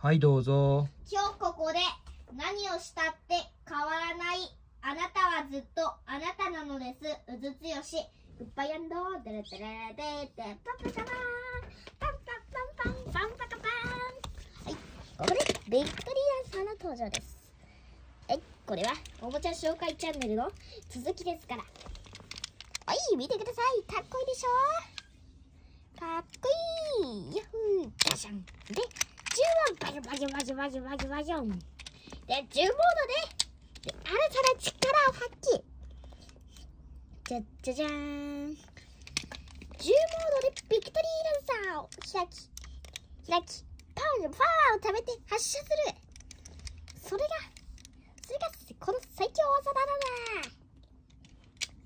はい、どうぞ。今日ここで何をしたって変わらないあなたはずっとあなたなのです。うずつよし。グッバイアンドデレデレデデパンパカパンパンパンパンパンパンパカパン。はいここでビクトリーランさんの登場です。えこれはおもちゃ紹介チャンネルの続きですから。はい見てください。かっこいいでしょ？かっこいい。ヤッフー。ガシャン。でバジョバジョバジョバジョバジョバジョン。で10モードで新たな力を発揮。じゃじゃじゃーん。10モードでビクトリーランサーを開き開きパワーパワーを貯めて発射する。それが